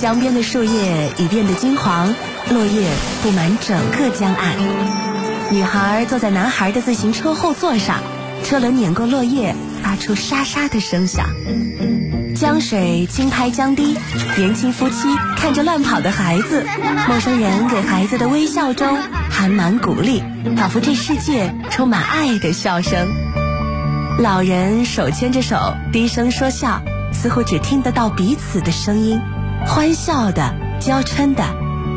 江边的树叶已变得金黄，落叶布满整个江岸。女孩坐在男孩的自行车后座上，车轮碾过落叶，发出沙沙的声响。江水轻拍江堤，年轻夫妻看着乱跑的孩子，陌生人给孩子的微笑中含满鼓励，仿佛这世界充满爱的笑声。老人手牵着手，低声说笑，似乎只听得到彼此的声音，欢笑的、娇嗔的，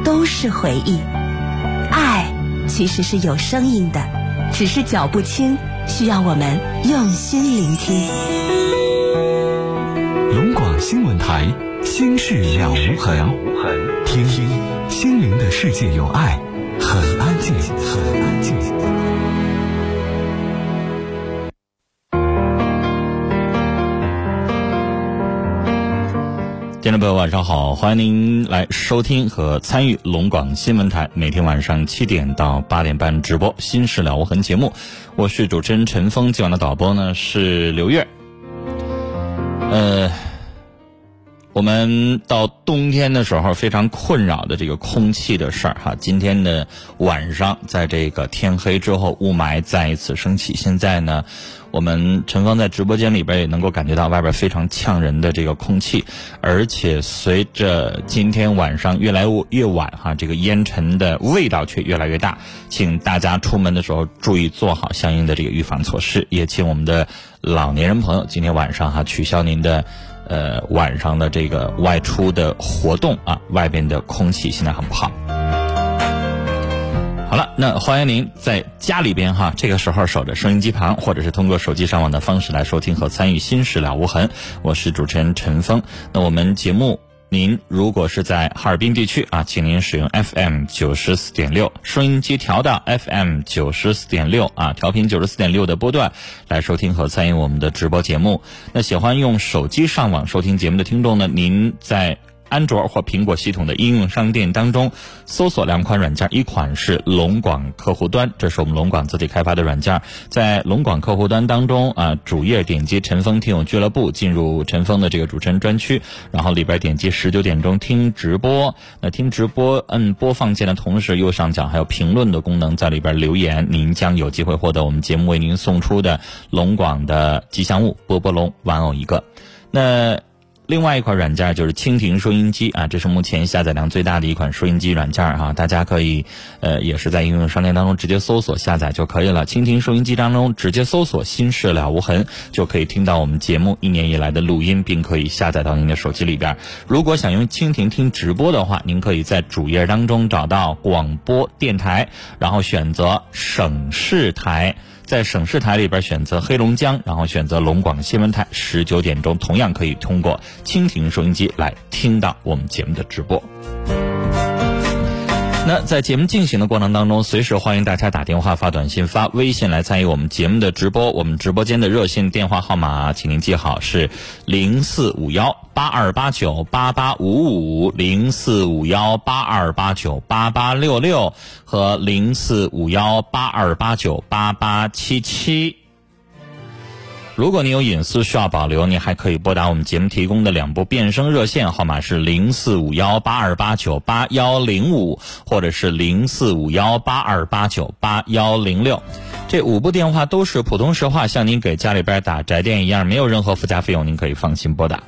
都是回忆。爱其实是有声音的，只是脚步轻，需要我们用心聆听。龙广新闻台，心事了无痕。听听心灵的世界，有爱，很爱，众朋友，晚上好，欢迎您来收听和参与龙广新闻台每天晚上七点到八点半直播《新事了无痕》节目，我是主持人陈峰，今晚的导播呢是刘月。呃，我们到冬天的时候非常困扰的这个空气的事儿哈。今天的晚上，在这个天黑之后，雾霾再一次升起。现在呢，我们陈芳在直播间里边也能够感觉到外边非常呛人的这个空气，而且随着今天晚上越来越晚哈，这个烟尘的味道却越来越大。请大家出门的时候注意做好相应的这个预防措施，也请我们的。老年人朋友，今天晚上哈取消您的，呃晚上的这个外出的活动啊，外边的空气现在很不好。好了，那欢迎您在家里边哈，这个时候守着收音机旁，或者是通过手机上网的方式来收听和参与《心事了无痕》，我是主持人陈峰。那我们节目。您如果是在哈尔滨地区啊，请您使用 FM 九十四点六收音机调到 FM 九十四点六啊，调频九十四点六的波段来收听和参与我们的直播节目。那喜欢用手机上网收听节目的听众呢，您在。安卓或苹果系统的应用商店当中，搜索两款软件，一款是龙广客户端，这是我们龙广自己开发的软件，在龙广客户端当中啊，主页点击陈峰听友俱乐部，进入陈峰的这个主持人专区，然后里边点击十九点钟听直播，那听直播摁播放键的同时，右上角还有评论的功能，在里边留言，您将有机会获得我们节目为您送出的龙广的吉祥物波波龙玩偶一个。那。另外一款软件就是蜻蜓收音机啊，这是目前下载量最大的一款收音机软件哈，大家可以呃也是在应用商店当中直接搜索下载就可以了。蜻蜓收音机当中直接搜索“心事了无痕”，就可以听到我们节目一年以来的录音，并可以下载到您的手机里边。如果想用蜻蜓听直播的话，您可以在主页当中找到广播电台，然后选择省市台。在省市台里边选择黑龙江，然后选择龙广新闻台，十九点钟同样可以通过蜻蜓收音机来听到我们节目的直播。那在节目进行的过程当中，随时欢迎大家打电话、发短信、发微信来参与我们节目的直播。我们直播间的热线电话号码，请您记好是零四五幺八二八九八八五五、零四五幺八二八九八八六六和零四五幺八二八九八八七七。如果你有隐私需要保留，你还可以拨打我们节目提供的两部变声热线号码是零四五幺八二八九八幺零五，或者是零四五幺八二八九八幺零六。这五部电话都是普通实话，像您给家里边打宅电一样，没有任何附加费用，您可以放心拨打。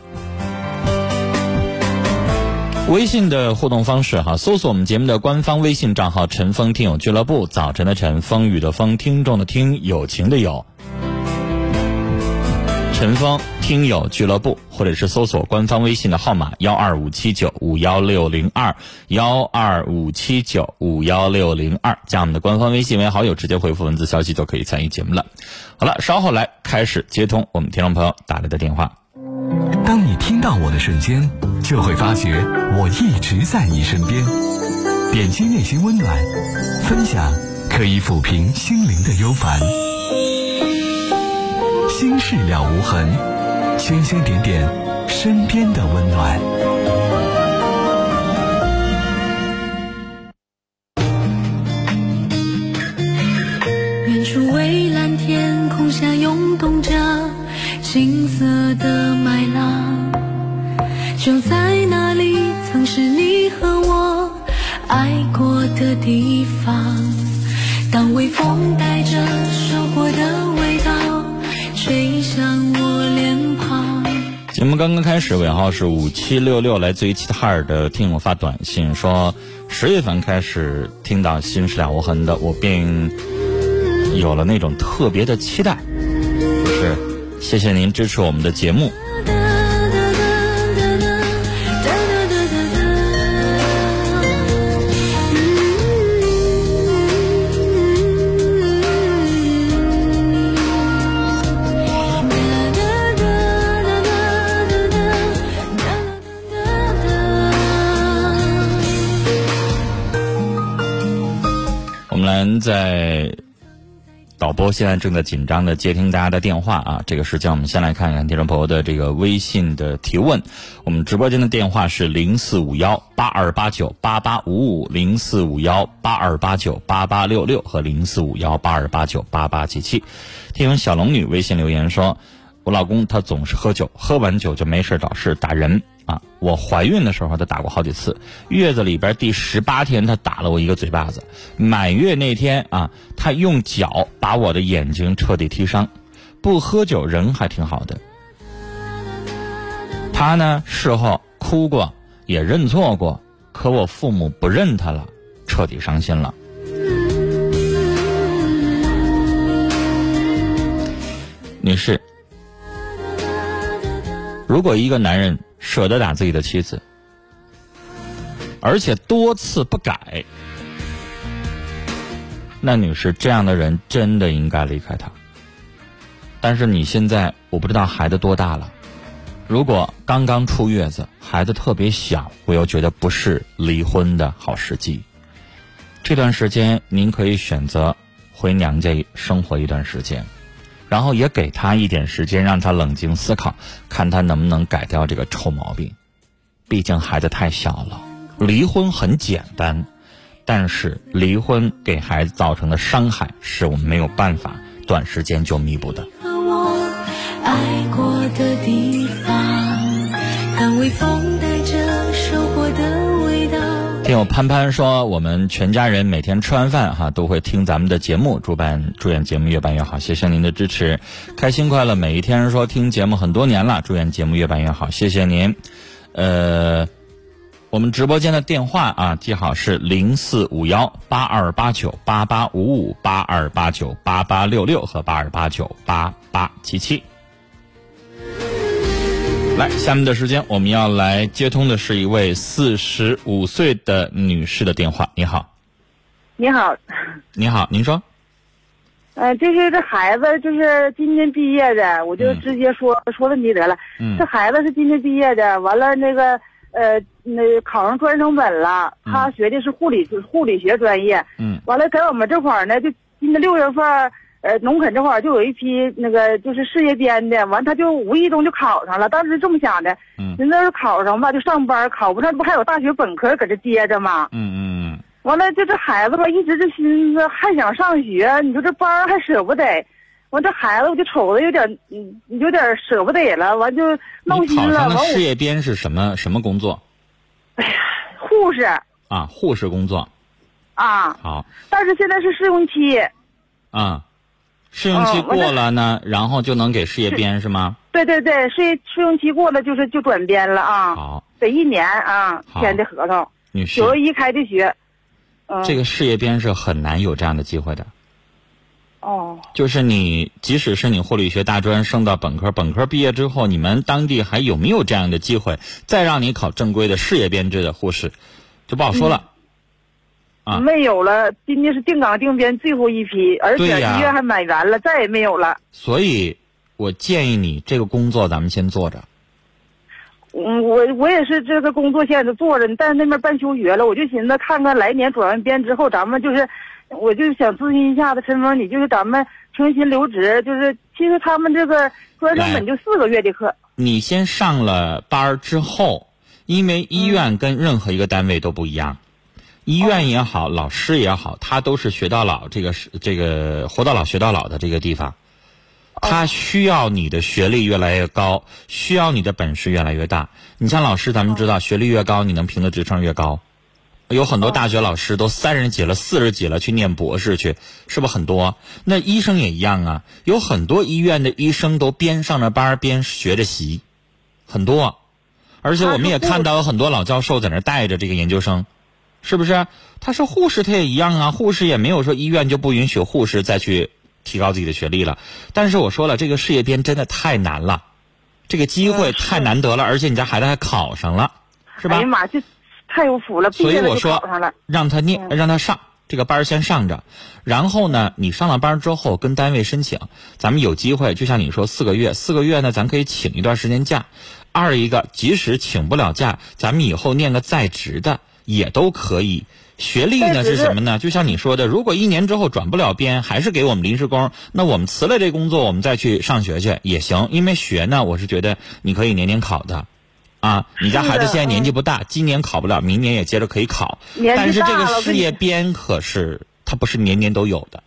微信的互动方式哈，搜索我们节目的官方微信账号“陈峰听友俱乐部”，早晨的晨，风雨的风，听众的听，友情的友。陈峰听友俱乐部，或者是搜索官方微信的号码幺二五七九五幺六零二幺二五七九五幺六零二，加我们的官方微信为好友，直接回复文字消息就可以参与节目了。好了，稍后来开始接通我们听众朋友打来的电话。当你听到我的瞬间，就会发觉我一直在你身边。点击内心温暖，分享可以抚平心灵的忧烦。心事了无痕星星点点身边的温暖。远处蔚蓝天空下涌动着金色的麦浪就在那里曾是你和我爱过的地方。当微风带我们刚刚开始，尾号是五七六六，来自于齐齐哈尔的听友发短信说，十月份开始听到《心是了无痕》的，我便有了那种特别的期待，就是谢谢您支持我们的节目。在导播现在正在紧张的接听大家的电话啊，这个时间我们先来看一看听众朋友的这个微信的提问。我们直播间的电话是零四五幺八二八九八八五五零四五幺八二八九八八六六和零四五幺八二八九八八七七。听友小龙女微信留言说，我老公他总是喝酒，喝完酒就没事找事打人啊。我怀孕的时候他打过好几次，月子里边第十八天他打了我一个嘴巴子，满月那天啊，他用脚把我的眼睛彻底踢伤。不喝酒人还挺好的，他呢事后哭过，也认错过，可我父母不认他了，彻底伤心了。女士，如果一个男人舍得打自己的妻子，而且多次不改，那女士这样的人真的应该离开他。但是你现在我不知道孩子多大了，如果刚刚出月子，孩子特别小，我又觉得不是离婚的好时机。这段时间您可以选择回娘家生活一段时间。然后也给他一点时间，让他冷静思考，看他能不能改掉这个臭毛病。毕竟孩子太小了，离婚很简单，但是离婚给孩子造成的伤害是我们没有办法短时间就弥补的。爱过的地方，当微风。听友潘潘说，我们全家人每天吃完饭哈都会听咱们的节目，祝办祝愿节目越办越好，谢谢您的支持，开心快乐每一天。说听节目很多年了，祝愿节目越办越好，谢谢您。呃，我们直播间的电话啊，记好是零四五幺八二八九八八五五八二八九八八六六和八二八九八八七七。来，下面的时间我们要来接通的是一位四十五岁的女士的电话。你好，你好，你好，您说，呃，就是这孩子就是今年毕业的，我就嗯直接说、说问题得了。嗯。这孩子是今年毕业的，完了那个呃那考上专升本了，他学的是护理护理学专业，嗯。完了在我们这块儿呢，就今年六月份儿，呃，农垦这块儿就有一批那个就是事业编的，完他就无意中就考上了，当时这么想的，嗯人那是考上吧就上班，考不上不还有大学本科搁这接着吗？嗯嗯嗯完了，就这孩子吧，一直这心思还想上学，你说这班还舍不得，完这孩子我就瞅着有点，嗯，有点舍不得了，完就嗯，闹心了。你考上的完事业编是什么什么工作哎呀护士啊？护士工作。啊，好但是现在是试用期，啊，试用期过了呢，然后就能给事业编是吗？对对对，试试用期过了就是就转编了啊，好，得一年啊签的合同，女士九，月一开的学，嗯，这个事业编是很难有这样的机会的。哦，就是你，即使是你护理学大专升到本科，本科毕业之后，你们当地还有没有这样的机会，再让你考正规的事业编制的护士，就不好说了。啊。没有了，今年是定岗定编最后一批，而且医院还买完了，再也没有了。所以，我建议你这个工作咱们先做着。嗯，我我也是这个工作现在做着，但是那边办休学了，我就寻思看看来年转完编之后，咱们就是，我就想咨询一下子陈峰，你就是咱们重新留职，就是其实他们这个专升本就四个月的课，你先上了班儿之后，因为医院跟任何一个单位都不一样，医院也好，老师也好，他都是学到老，这个是这个活到老学到老的这个地方，他需要你的学历越来越高，需要你的本事越来越大。你像老师，咱们知道，学历越高，你能评的职称越高。有很多大学老师都三十几了、四十几了去念博士去，是不是很多？那医生也一样啊，有很多医院的医生都边上着班边学着习，很多。而且我们也看到有很多老教授在那带着这个研究生，是不是？他是护士他也一样啊，护士也没有说医院就不允许护士再去提高自己的学历了。但是我说了，这个事业编真的太难了，这个机会太难得了，而且你家孩子还考上了，是吧？哎呀妈，这太有福了，所以我说。让他念，让他上这个班儿先上着，然后呢，你上了班儿之后跟单位申请，咱们有机会，就像你说四个月，四个月呢，咱可以请一段时间假。二一个，即使请不了假，咱们以后念个在职的也都可以。学历呢是什么呢？就像你说的，如果一年之后转不了编，还是给我们临时工，那我们辞了这工作，我们再去上学去也行。因为学呢，我是觉得你可以年年考的。啊，你家孩子现在年纪嗯不大，今年考不了，明年也接着可以考。但是这个事业编可是它不是年年都有的。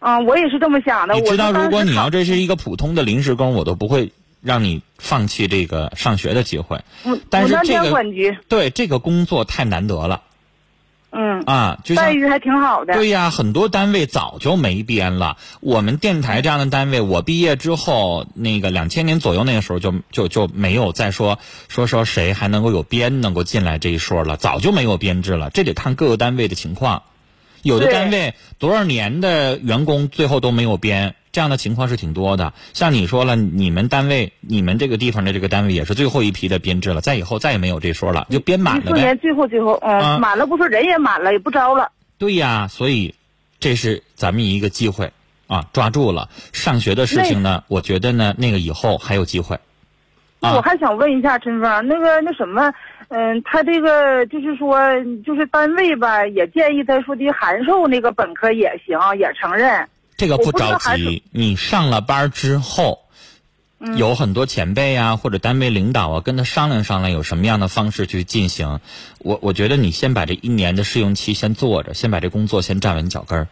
啊，我也是这么想的。你知道，如果你要这是一个普通的临时工，我都不会让你放弃这个上学的机会。但是这个对这个工作太难得了嗯，啊！待遇还挺好的。对呀，很多单位早就没编了。我们电台这样的单位，我毕业之后，那个两千年左右那个时候就就就没有再说说说谁还能够有编能够进来这一说了，早就没有编制了。这得看各个单位的情况，有的单位多少年的员工最后都没有编，这样的情况是挺多的。像你说了，你们单位你们这个地方的这个单位也是最后一批的编制了，再以后再也没有这说了，就编满了呗。一四年最后最后，嗯，啊满了不说人也满了，也不招了。对呀，所以这是咱们一个机会啊，抓住了。上学的事情呢，我觉得呢，那个以后还有机会。那我还想问一下陈芳，那个那什么，嗯，他这个就是说，就是单位吧，也建议他说的函授那个本科也行，也承认。这个不着急，你上了班之后，嗯有很多前辈啊或者单位领导啊，跟他商量商量，有什么样的方式去进行。我我觉得你先把这一年的试用期先做着，先把这工作先站稳脚跟儿。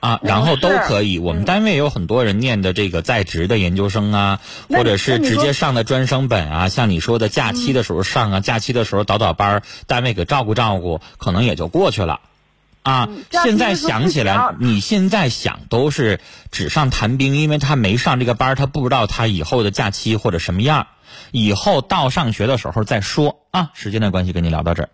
啊，然后都可以。我们嗯单位也有很多人念的这个在职的研究生啊，或者是直接上的专升本啊。像你说的，假期的时候上啊，假期的时候倒倒班儿，单位给照顾照顾，可能也就过去了。啊现在想起来，你现在想都是纸上谈兵，因为他没上这个班，他不知道他以后的假期或者什么样。以后到上学的时候再说啊。时间的关系，跟你聊到这儿。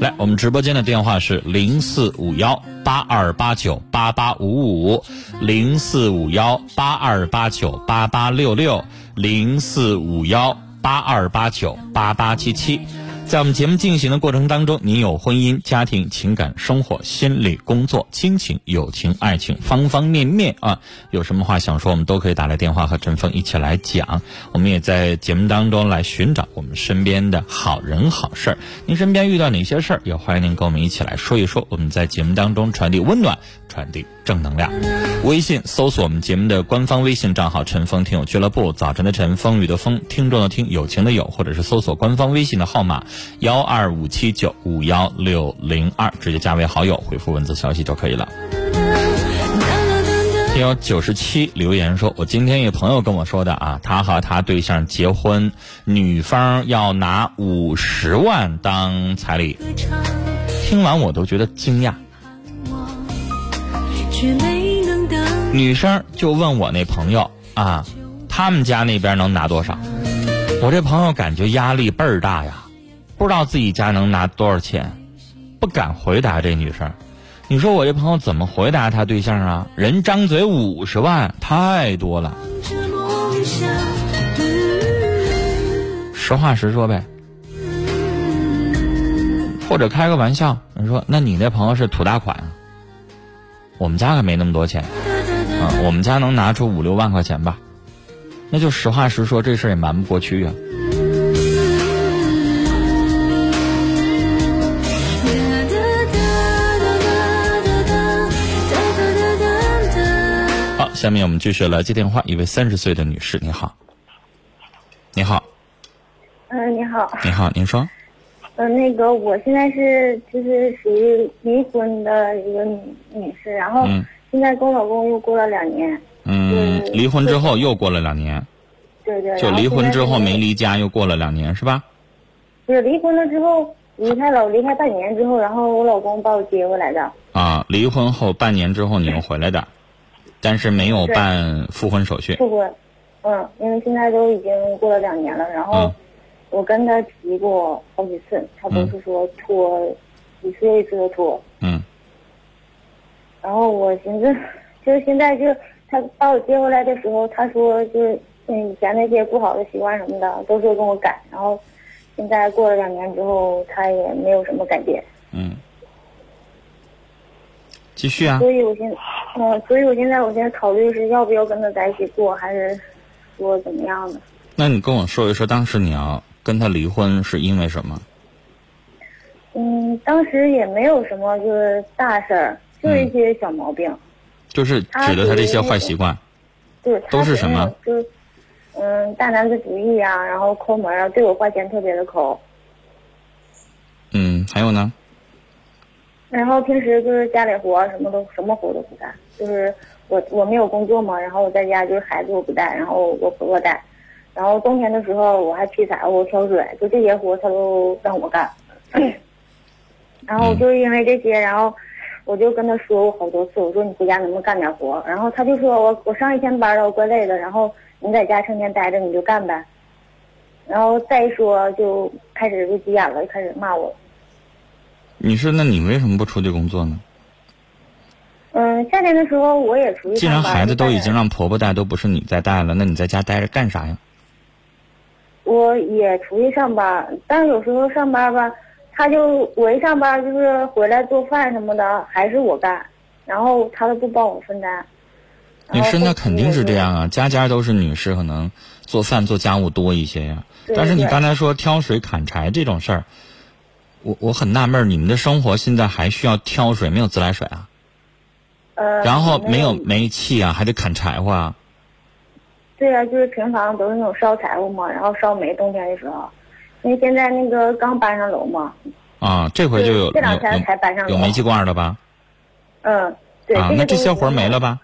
来，我们直播间的电话是零四五幺八二八九八八五五，零四五幺八二八九八八六六，零四五幺八二八九八八七七。在我们节目进行的过程当中，您有婚姻、家庭、情感、生活、心理、工作、亲情、友情、爱情，方方面面啊，有什么话想说，我们都可以打来电话和陈峰一起来讲。我们也在节目当中来寻找我们身边的好人好事儿。您身边遇到哪些事儿，也欢迎您跟我们一起来说一说。我们在节目当中传递温暖，传递正能量。微信搜索我们节目的官方微信账号“陈峰听友俱乐部”，早晨的晨，风雨的风，听众的听，友情的友，或者是搜索官方微信的号码幺二五七九五幺六零二，直接加为好友，回复文字消息就可以了。听友九十七留言说：“我今天一朋友跟我说的啊，他和他对象结婚，女方要拿五十万当彩礼。听完我都觉得惊讶。女生就问我那朋友啊，他们家那边能拿多少？我这朋友感觉压力倍儿大呀，不知道自己家能拿多少钱，不敢回答这女生。你说我这朋友怎么回答他对象啊？人张嘴五十万，太多了。实话实说呗，或者开个玩笑，你说那你那朋友是土大款？我们家可没那么多钱，啊，我们家能拿出五六万块钱吧？那就实话实说，这事儿也瞒不过去啊。好，下面我们继续来接电话，一位三十岁的女士，你好，你好，嗯，你好，你好，您说，呃，那个我现在是就是属于离婚的一个女女士，然后嗯现在跟我老公又过了两年，嗯，嗯离婚之后又过了两年，对对。就离婚之后没离家，又过了两年是吧？就是离婚了之后离开了，离开半年之后，然后我老公把我接回来的。啊，离婚后半年之后你又回来的，但是没有办复婚手续。复婚，嗯，因为现在都已经过了两年了，然后嗯我跟他提过好几次，他都是说拖，一次又一次的拖。嗯然后我寻思，就是现在就他把我接回来的时候，他说就是嗯以前那些不好的习惯什么的都说跟我改，然后现在过了两年之后，他也没有什么改变，嗯，继续啊。所以我现嗯，所以我现在我现在考虑是要不要跟他在一起过，还是说怎么样的？那你跟我说一说，当时你要跟他离婚是因为什么？嗯，当时也没有什么就是大事儿，就是一些小毛病。就是指的他这些坏习惯。就是都是什么就是嗯大男子主义啊，然后抠门啊，对我花钱特别的抠。嗯，还有呢？然后平时就是家里活什么都什么活都不干，就是我我没有工作嘛，然后我在家就是孩子我不带，然后我婆婆带，然后冬天的时候我还劈柴火、挑水，就这些活他都让我干。然后就是因为这些，然后我就跟他说过好多次，我说你回家能不能干点活？然后他就说我我上一天班了，我怪累的，然后你在家成天待着你就干呗。然后再说就开始就急眼了，就开始骂我。你说，那你为什么不出去工作呢？嗯，夏天的时候我也出去既然孩子都已经让婆婆带，都不是你在带了，那你在家待着干啥呀？我也出去上班，但是有时候上班吧，他就我一上班就是回来做饭什么的还是我干，然后他都不帮我分担。女士那肯定是这样啊，家家都是女士，可能做饭做家务多一些呀。对但是你刚才说挑水砍柴这种事儿，我我很纳闷，你们的生活现在还需要挑水，没有自来水啊？呃，然后没有有煤气啊，还得砍柴火啊？对啊，就是平常都是那种烧柴火嘛，然后烧煤，冬天的时候，因为现在那个刚搬上楼嘛，啊，这回就有这两天有才搬上楼有煤气罐了吧？嗯，对。啊，那这些活儿没了吧？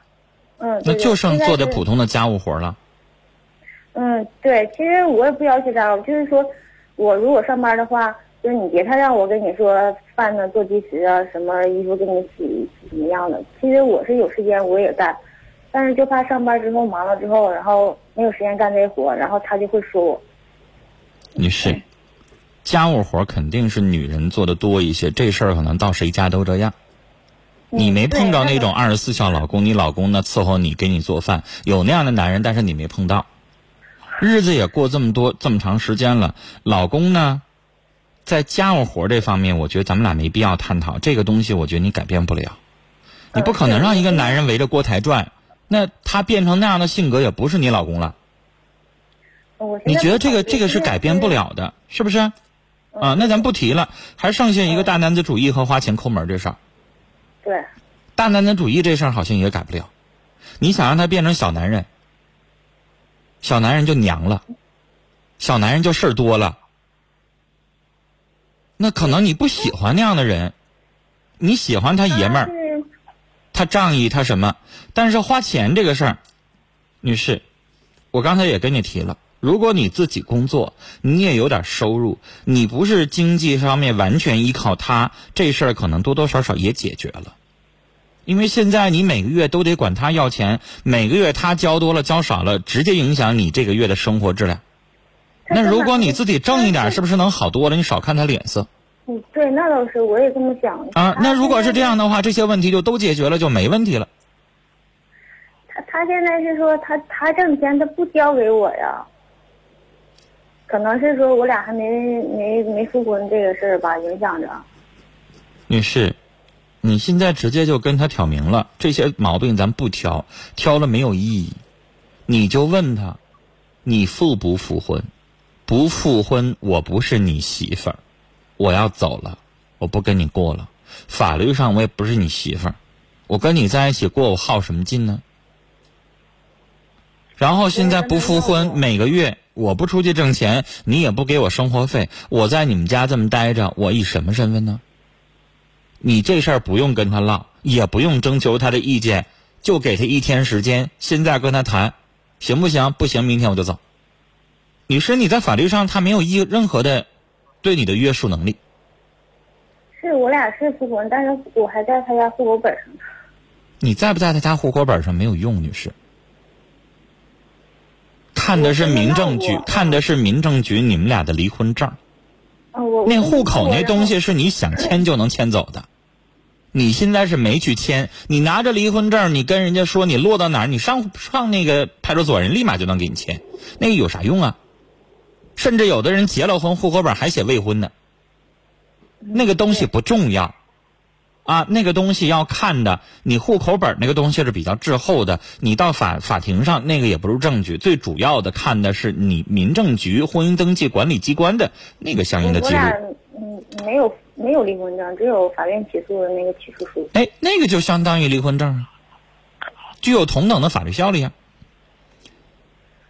嗯，那就剩做的的普通的家务活了。嗯，对，其实我也不要求他，就是说，我如果上班的话，就是你别太让我跟你说饭呢做计时啊，什么衣服给你洗怎么样的。其实我是有时间我也干，但是就怕上班之后忙了之后，然后没有时间干这些活，然后他就会说我。女士，家务活肯定是女人做的多一些，这事儿可能到谁家都这样。你没碰着那种二十四孝老公，你老公呢伺候你给你做饭，有那样的男人，但是你没碰到。日子也过这么多这么长时间了，老公呢，在家务活这方面，我觉得咱们俩没必要探讨这个东西，我觉得你改变不了。你不可能让一个男人围着锅台转，那他变成那样的性格也不是你老公了。你觉得这个这个是改变不。了的，是不是？啊，那咱不提了，还剩下一个大男子主义和花钱抠门这事儿。对，大男子主义这事儿好像也改不了。你想让他变成小男人，小男人就娘了，小男人就事儿多了。那可能你不喜欢那样的人，你喜欢他爷们儿，是他仗义，他什么？但是花钱这个事儿，女士，我刚才也跟你提了，如果你自己工作，你也有点收入，你不是经济上面完全依靠他，这事儿可能多多少少也解决了。因为现在你每个月都得管他要钱，每个月他交多了交少了，直接影响你这个月的生活质量。那如果你自己挣一点，是不是能好多了？你少看他脸色嗯，对，那倒是，我也这么想。啊。那如果是这样的话，这些问题就都解决了，就没问题了。他他现在是说他他挣钱他不交给我呀，可能是说我俩还没没没复婚这个事儿吧，影响着。女士，你现在直接就跟他挑明了，这些毛病咱不挑，挑了没有意义。你就问他，你复不复婚？不复婚，我不是你媳妇儿，我要走了，我不跟你过了。法律上我也不是你媳妇儿，我跟你在一起过，我耗什么劲呢？然后现在不复婚，每个月我不出去挣钱，你也不给我生活费，我在你们家这么待着，我以什么身份呢？你这事儿不用跟他唠，也不用征求他的意见，就给他一天时间，现在跟他谈，行不行？不行，明天我就走。女士，你在法律上他没有一任何的对你的约束能力。是我俩是复婚，但是我还在他家户口本上呢。你在不在他家户口本上没有用，女士。看的是民政局，看的是民政局你们俩的离婚证。那户口那东西是是你想迁就能迁走的，你现在是没去签，你拿着离婚证，你跟人家说你落到哪儿，你上上那个派出所，人立马就能给你签，那个有啥用啊？甚至有的人结了婚，户口本还写未婚呢，那个东西不重要。啊，那个东西要看的，你户口本那个东西是比较滞后的，你到法法庭上那个也不是证据，最主要的看的是你民政局婚姻登记管理机关的那个相应的记录。嗯没有没有离婚证，只有法院起诉的那个起诉书。哎，那个就相当于离婚证啊，具有同等的法律效力啊。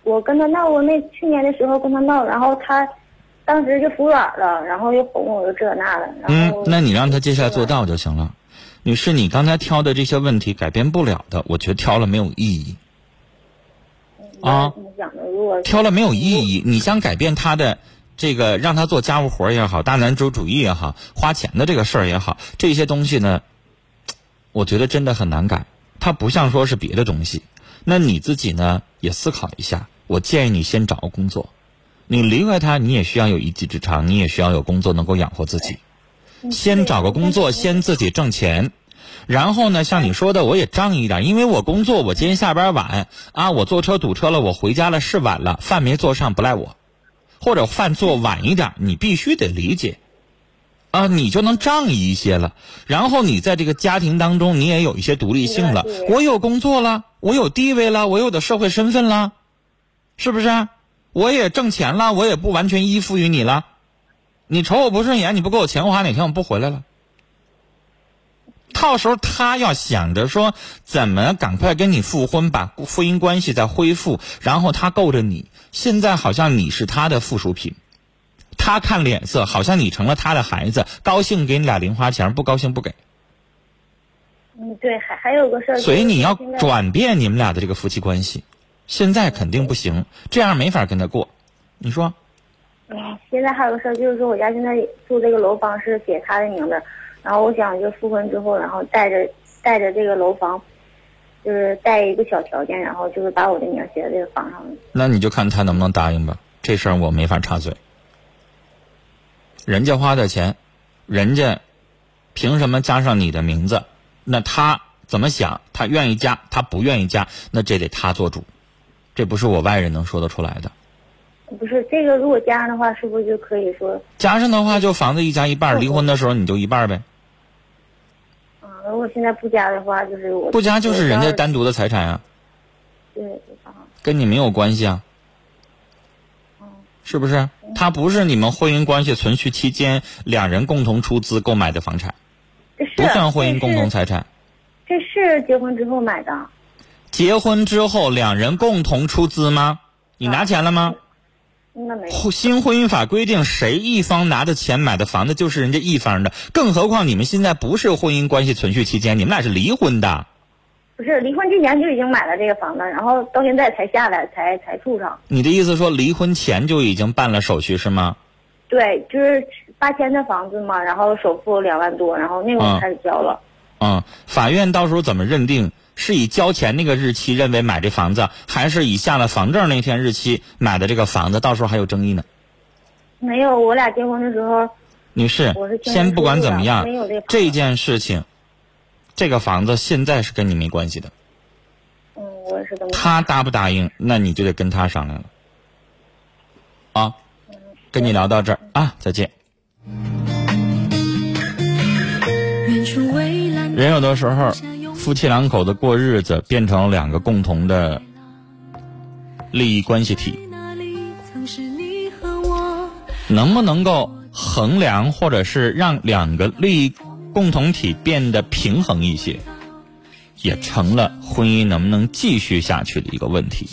我跟他闹过，那去年的时候跟他闹，然后他当时就服软了，然后又哄我又这那的，嗯那你让他接下来做到就行了。女士，你刚才挑的这些问题改变不了的，我觉得挑了没有意义。啊挑了没有意义。你想改变他的这个，让他做家务活也好，大男子主义也好，花钱的这个事儿也好，这些东西呢，我觉得真的很难改。它不像说是别的东西。那你自己呢，也思考一下。我建议你先找个工作。你离开他，你也需要有一技之长，你也需要有工作能够养活自己。先找个工作，先自己挣钱。然后呢，像你说的，我也仗义一点，因为我工作，我今天下班晚啊，我坐车堵车了，我回家了是晚了，饭没做上不赖我，或者饭做晚一点，你必须得理解，啊，你就能仗义一些了。然后你在这个家庭当中，你也有一些独立性了，我有工作了，我有地位了，我有的社会身份了，是不是？我也挣钱了，我也不完全依附于你了。你瞅我不顺眼，你不给我钱花，哪天我不回来了？到时候他要想着说怎么赶快跟你复婚，把婚姻关系再恢复，然后他够着你。现在好像你是他的附属品，他看脸色，好像你成了他的孩子，高兴给你俩零花钱，不高兴不给。嗯对，还还有个事儿，所以你要转变你们俩的这个夫妻关系，现在肯定不行，这样没法跟他过。你说？哎，现在还有个事儿，就是说我家现在住这个楼房是写他的名字，然后我想就复婚之后，然后带着带着这个楼房，就是带一个小条件，然后就是把我的名写在这个房上。那你就看他能不能答应吧。这事儿我没法插嘴。人家花的钱，人家凭什么加上你的名字？那他怎么想？他愿意加，他不愿意加，那这得他做主，这不是我外人能说得出来的。不是这个，如果加上的话，是不是就可以说，加上的话，就房子一家一半儿，离婚的时候你就一半儿呗。啊，如果现在不加的话，就是我不加就是人家单独的财产啊，对啊，跟你没有关系啊。是不是？他不是你们婚姻关系存续期间两人共同出资购买的房产，不算婚姻共同财产。这是结婚之后买的，结婚之后两人共同出资吗？你拿钱了吗？那没有。新婚姻法规定，谁一方拿的钱买的房子就是人家一方的。更何况你们现在不是婚姻关系存续期间，你们俩是离婚的。不是离婚之前就已经买了这个房子，然后到现在才下来，才才住上。你的意思说离婚前就已经办了手续是吗？对，就是八千的房子嘛，然后首付两万多，然后那会啊儿开始交了。嗯，法院到时候怎么认定？是以交钱那个日期认为买这房子，还是以下了房证那天日期买的这个房子？到时候还有争议呢。没有，我俩结婚的时候，女士我是，先不管怎么样这件事情，这个房子现在是跟你没关系的。嗯，我也是这么。他答不答应，那你就得跟他商量了。啊，跟你聊到这儿啊，再见。人有的时候，夫妻两口子过日子变成两个共同的利益关系体，能不能够衡量，或者是让两个利益共同体变得平衡一些，也成了婚姻能不能继续下去的一个问题。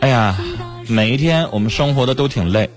哎呀，每一天我们生活的都挺累，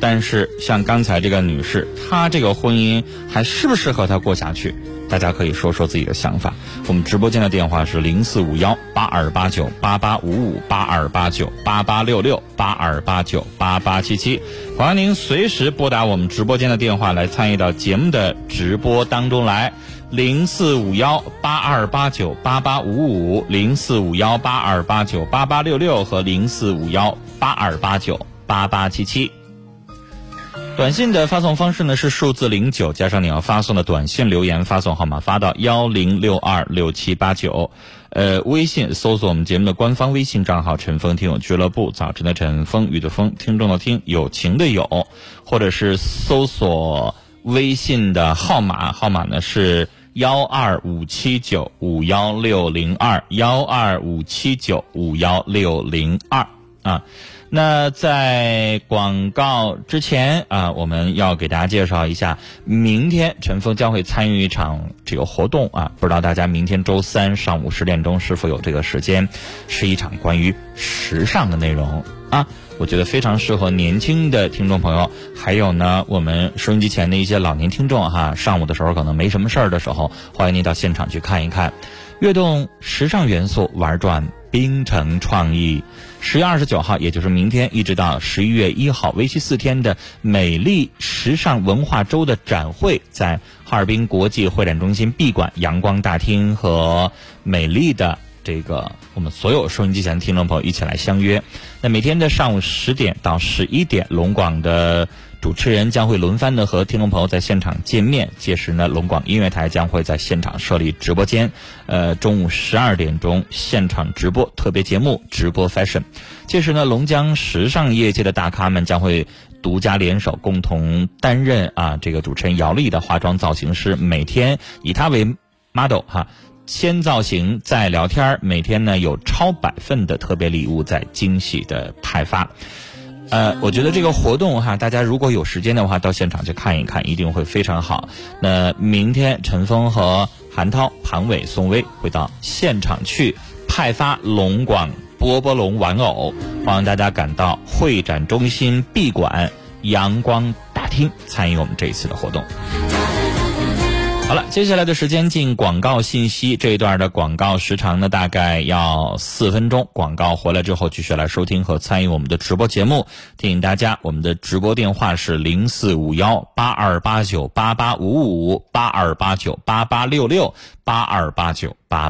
但是像刚才这个女士，她这个婚姻还适不适合她过下去？大家可以说说自己的想法。我们直播间的电话是零四五幺八二八九八八五五八二八九八八六六八二八九八八七七，欢迎您随时拨打我们直播间的电话来参与到节目的直播当中来。零四五幺八二八九八八五五，零四五幺八二八九八八六六和零四五幺八二八九八八七七。短信的发送方式呢是数字零九加上你要发送的短信留言发送号码发到幺零六二六七八九，呃，微信搜索我们节目的官方微信账号“陈峰听友俱乐部”，早晨的晨，风雨的风，听众的听，友情的友，或者是搜索微信的号码，号码呢是幺二五七九五幺六零二幺二五七九五幺六零二啊。那在广告之前啊，我们要给大家介绍一下，明天陈峰将会参与一场这个活动啊，不知道大家明天周三上午十点钟是否有这个时间？是一场关于时尚的内容啊，我觉得非常适合年轻的听众朋友，还有呢，我们收音机前的一些老年听众哈，上午的时候可能没什么事儿的时候，欢迎您到现场去看一看，跃动时尚元素，玩转冰城创意。十月二十九号，也就是明天，一直到十一月一号，为期四天的美丽时尚文化周的展会，在哈尔滨国际会展中心 B 馆阳光大厅和美丽的这个我们所有收音机前的听众朋友一起来相约。那每天的上午十点到十一点，龙广的。主持人将会轮番的和听众朋友在现场见面，届时呢，龙广音乐台将会在现场设立直播间。呃，中午十二点钟现场直播特别节目直播 fashion，届时呢，龙江时尚业界的大咖们将会独家联手，共同担任啊这个主持人姚丽的化妆造型师，每天以她为 model 哈，先造型再聊天每天呢有超百份的特别礼物在惊喜的派发。呃，我觉得这个活动哈，大家如果有时间的话，到现场去看一看，一定会非常好。那明天陈峰和韩涛、庞伟、宋威会到现场去派发龙广波波龙玩偶，欢迎大家赶到会展中心 B 馆阳光大厅参与我们这一次的活动。好了，接下来的时间进广告信息。这一段的广告时长呢，大概要四分钟。广告回来之后，继续来收听和参与我们的直播节目。提醒大家，我们的直播电话是零四五幺八二八九八八五五八二八九八八六六八二八九八。